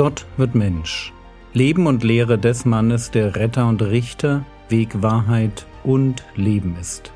Gott wird Mensch. Leben und Lehre des Mannes, der Retter und Richter, Weg, Wahrheit und Leben ist.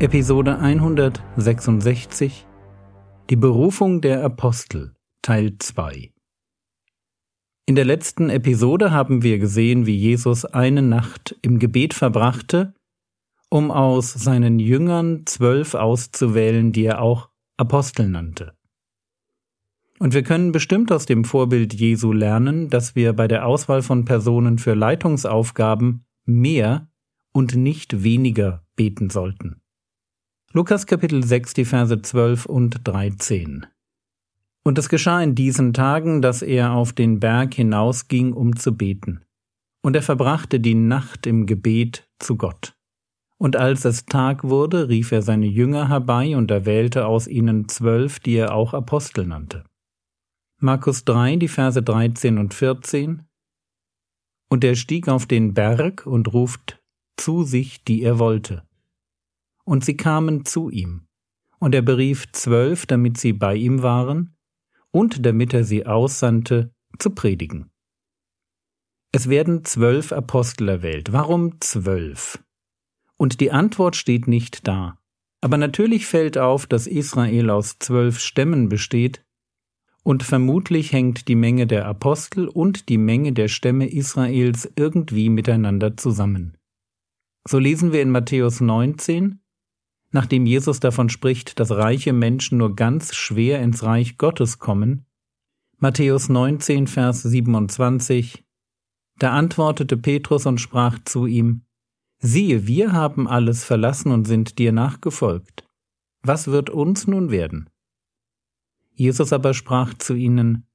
Episode 166 Die Berufung der Apostel Teil 2 In der letzten Episode haben wir gesehen, wie Jesus eine Nacht im Gebet verbrachte, um aus seinen Jüngern zwölf auszuwählen, die er auch Apostel nannte. Und wir können bestimmt aus dem Vorbild Jesu lernen, dass wir bei der Auswahl von Personen für Leitungsaufgaben mehr und nicht weniger beten sollten. Lukas Kapitel 6, die Verse 12 und 13. Und es geschah in diesen Tagen, dass er auf den Berg hinausging, um zu beten. Und er verbrachte die Nacht im Gebet zu Gott. Und als es Tag wurde, rief er seine Jünger herbei und erwählte aus ihnen zwölf, die er auch Apostel nannte. Markus 3, die Verse 13 und 14. Und er stieg auf den Berg und ruft zu sich, die er wollte und sie kamen zu ihm. Und er berief zwölf, damit sie bei ihm waren, und damit er sie aussandte, zu predigen. Es werden zwölf Apostel erwählt. Warum zwölf? Und die Antwort steht nicht da. Aber natürlich fällt auf, dass Israel aus zwölf Stämmen besteht, und vermutlich hängt die Menge der Apostel und die Menge der Stämme Israels irgendwie miteinander zusammen. So lesen wir in Matthäus 19, nachdem Jesus davon spricht, dass reiche Menschen nur ganz schwer ins Reich Gottes kommen, Matthäus 19, Vers 27, da antwortete Petrus und sprach zu ihm, Siehe, wir haben alles verlassen und sind dir nachgefolgt. Was wird uns nun werden? Jesus aber sprach zu ihnen,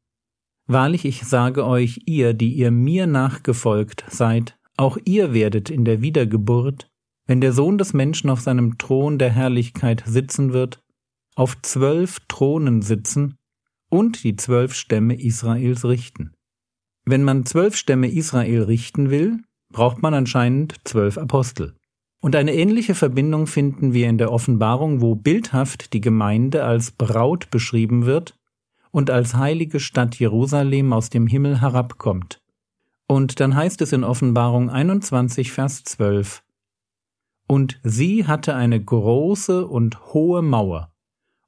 Wahrlich, ich sage euch, ihr, die ihr mir nachgefolgt seid, auch ihr werdet in der Wiedergeburt wenn der Sohn des Menschen auf seinem Thron der Herrlichkeit sitzen wird, auf zwölf Thronen sitzen und die zwölf Stämme Israels richten. Wenn man zwölf Stämme Israel richten will, braucht man anscheinend zwölf Apostel. Und eine ähnliche Verbindung finden wir in der Offenbarung, wo bildhaft die Gemeinde als Braut beschrieben wird und als heilige Stadt Jerusalem aus dem Himmel herabkommt. Und dann heißt es in Offenbarung 21, Vers 12, und sie hatte eine große und hohe Mauer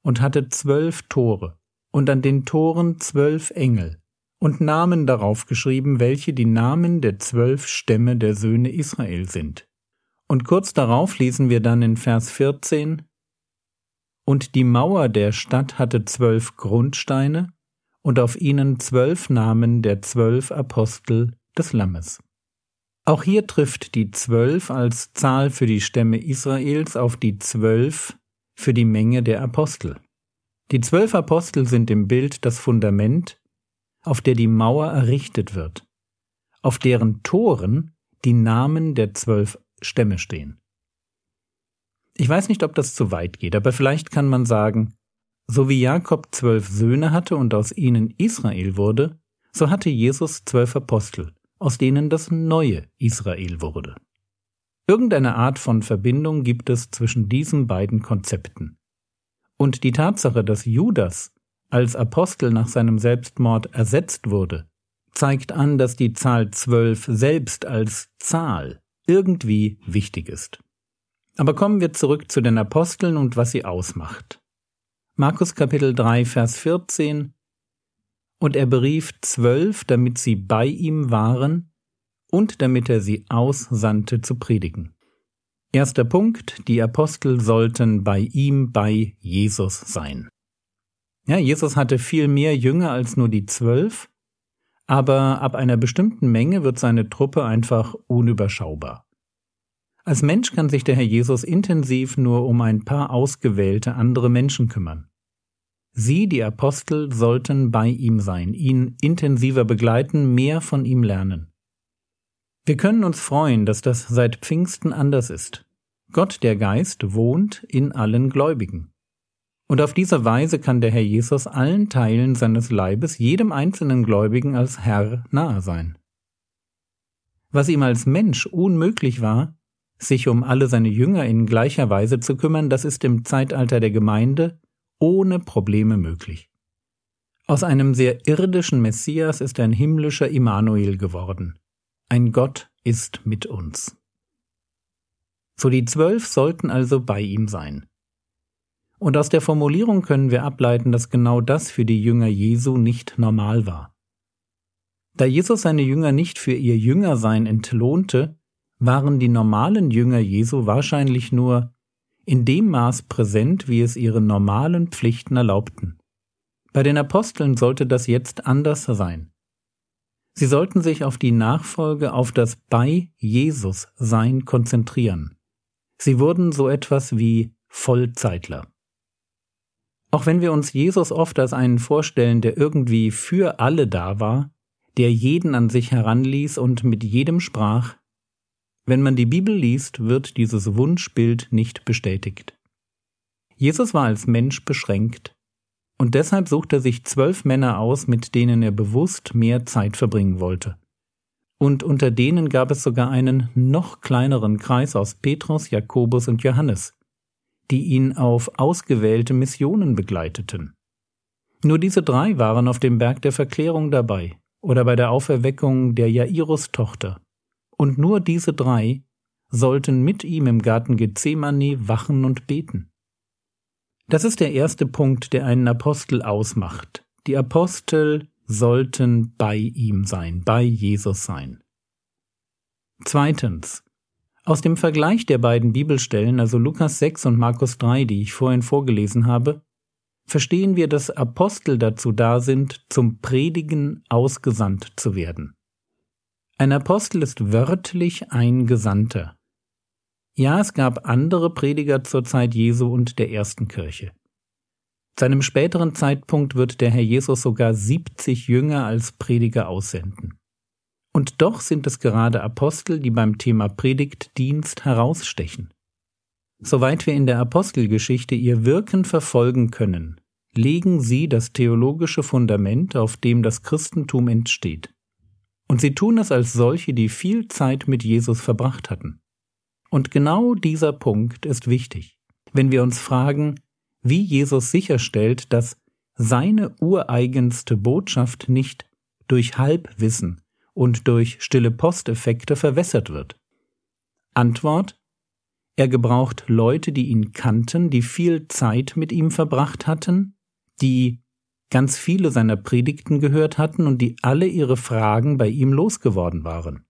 und hatte zwölf Tore und an den Toren zwölf Engel und Namen darauf geschrieben, welche die Namen der zwölf Stämme der Söhne Israel sind. Und kurz darauf lesen wir dann in Vers 14, Und die Mauer der Stadt hatte zwölf Grundsteine und auf ihnen zwölf Namen der zwölf Apostel des Lammes. Auch hier trifft die zwölf als Zahl für die Stämme Israels auf die zwölf für die Menge der Apostel. Die zwölf Apostel sind im Bild das Fundament, auf der die Mauer errichtet wird, auf deren Toren die Namen der zwölf Stämme stehen. Ich weiß nicht, ob das zu weit geht, aber vielleicht kann man sagen, so wie Jakob zwölf Söhne hatte und aus ihnen Israel wurde, so hatte Jesus zwölf Apostel, aus denen das neue Israel wurde. Irgendeine Art von Verbindung gibt es zwischen diesen beiden Konzepten. Und die Tatsache, dass Judas als Apostel nach seinem Selbstmord ersetzt wurde, zeigt an, dass die Zahl zwölf selbst als Zahl irgendwie wichtig ist. Aber kommen wir zurück zu den Aposteln und was sie ausmacht. Markus Kapitel 3, Vers 14 und er berief zwölf, damit sie bei ihm waren und damit er sie aussandte zu predigen. Erster Punkt, die Apostel sollten bei ihm, bei Jesus sein. Ja, Jesus hatte viel mehr Jünger als nur die zwölf, aber ab einer bestimmten Menge wird seine Truppe einfach unüberschaubar. Als Mensch kann sich der Herr Jesus intensiv nur um ein paar ausgewählte andere Menschen kümmern. Sie, die Apostel, sollten bei ihm sein, ihn intensiver begleiten, mehr von ihm lernen. Wir können uns freuen, dass das seit Pfingsten anders ist. Gott, der Geist, wohnt in allen Gläubigen. Und auf diese Weise kann der Herr Jesus allen Teilen seines Leibes, jedem einzelnen Gläubigen als Herr nahe sein. Was ihm als Mensch unmöglich war, sich um alle seine Jünger in gleicher Weise zu kümmern, das ist im Zeitalter der Gemeinde ohne Probleme möglich. Aus einem sehr irdischen Messias ist ein himmlischer Immanuel geworden. Ein Gott ist mit uns. So die Zwölf sollten also bei ihm sein. Und aus der Formulierung können wir ableiten, dass genau das für die Jünger Jesu nicht normal war. Da Jesus seine Jünger nicht für ihr Jüngersein entlohnte, waren die normalen Jünger Jesu wahrscheinlich nur in dem Maß präsent, wie es ihre normalen Pflichten erlaubten. Bei den Aposteln sollte das jetzt anders sein. Sie sollten sich auf die Nachfolge, auf das bei Jesus Sein konzentrieren. Sie wurden so etwas wie Vollzeitler. Auch wenn wir uns Jesus oft als einen vorstellen, der irgendwie für alle da war, der jeden an sich heranließ und mit jedem sprach, wenn man die Bibel liest, wird dieses Wunschbild nicht bestätigt. Jesus war als Mensch beschränkt, und deshalb sucht er sich zwölf Männer aus, mit denen er bewusst mehr Zeit verbringen wollte. Und unter denen gab es sogar einen noch kleineren Kreis aus Petrus, Jakobus und Johannes, die ihn auf ausgewählte Missionen begleiteten. Nur diese drei waren auf dem Berg der Verklärung dabei oder bei der Auferweckung der Jairus-Tochter. Und nur diese drei sollten mit ihm im Garten Gethsemane wachen und beten. Das ist der erste Punkt, der einen Apostel ausmacht. Die Apostel sollten bei ihm sein, bei Jesus sein. Zweitens, aus dem Vergleich der beiden Bibelstellen, also Lukas 6 und Markus 3, die ich vorhin vorgelesen habe, verstehen wir, dass Apostel dazu da sind, zum Predigen ausgesandt zu werden. Ein Apostel ist wörtlich ein Gesandter. Ja, es gab andere Prediger zur Zeit Jesu und der ersten Kirche. Zu einem späteren Zeitpunkt wird der Herr Jesus sogar 70 Jünger als Prediger aussenden. Und doch sind es gerade Apostel, die beim Thema Predigtdienst herausstechen. Soweit wir in der Apostelgeschichte ihr Wirken verfolgen können, legen sie das theologische Fundament, auf dem das Christentum entsteht. Und sie tun es als solche, die viel Zeit mit Jesus verbracht hatten. Und genau dieser Punkt ist wichtig, wenn wir uns fragen, wie Jesus sicherstellt, dass seine ureigenste Botschaft nicht durch Halbwissen und durch stille Posteffekte verwässert wird. Antwort Er gebraucht Leute, die ihn kannten, die viel Zeit mit ihm verbracht hatten, die ganz viele seiner Predigten gehört hatten und die alle ihre Fragen bei ihm losgeworden waren.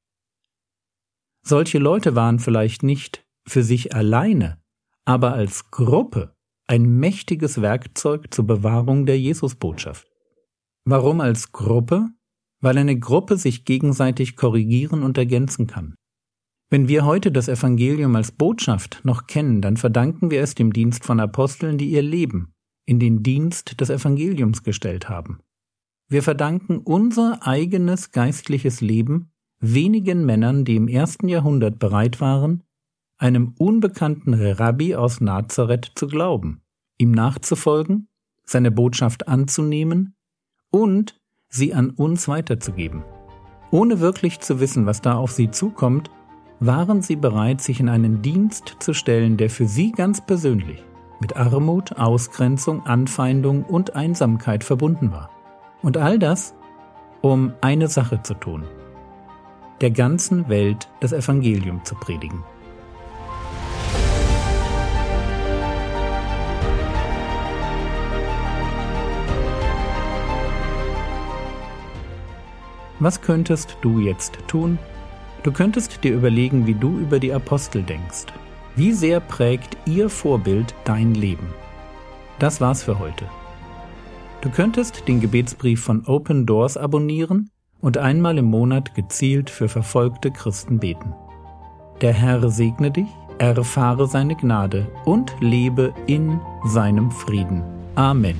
Solche Leute waren vielleicht nicht für sich alleine, aber als Gruppe ein mächtiges Werkzeug zur Bewahrung der Jesusbotschaft. Warum als Gruppe? Weil eine Gruppe sich gegenseitig korrigieren und ergänzen kann. Wenn wir heute das Evangelium als Botschaft noch kennen, dann verdanken wir es dem Dienst von Aposteln, die ihr Leben in den Dienst des Evangeliums gestellt haben. Wir verdanken unser eigenes geistliches Leben wenigen Männern, die im ersten Jahrhundert bereit waren, einem unbekannten Rabbi aus Nazareth zu glauben, ihm nachzufolgen, seine Botschaft anzunehmen und sie an uns weiterzugeben. Ohne wirklich zu wissen, was da auf sie zukommt, waren sie bereit, sich in einen Dienst zu stellen, der für sie ganz persönlich mit Armut, Ausgrenzung, Anfeindung und Einsamkeit verbunden war. Und all das, um eine Sache zu tun, der ganzen Welt das Evangelium zu predigen. Was könntest du jetzt tun? Du könntest dir überlegen, wie du über die Apostel denkst. Wie sehr prägt ihr Vorbild dein Leben? Das war's für heute. Du könntest den Gebetsbrief von Open Doors abonnieren und einmal im Monat gezielt für verfolgte Christen beten. Der Herr segne dich, erfahre seine Gnade und lebe in seinem Frieden. Amen.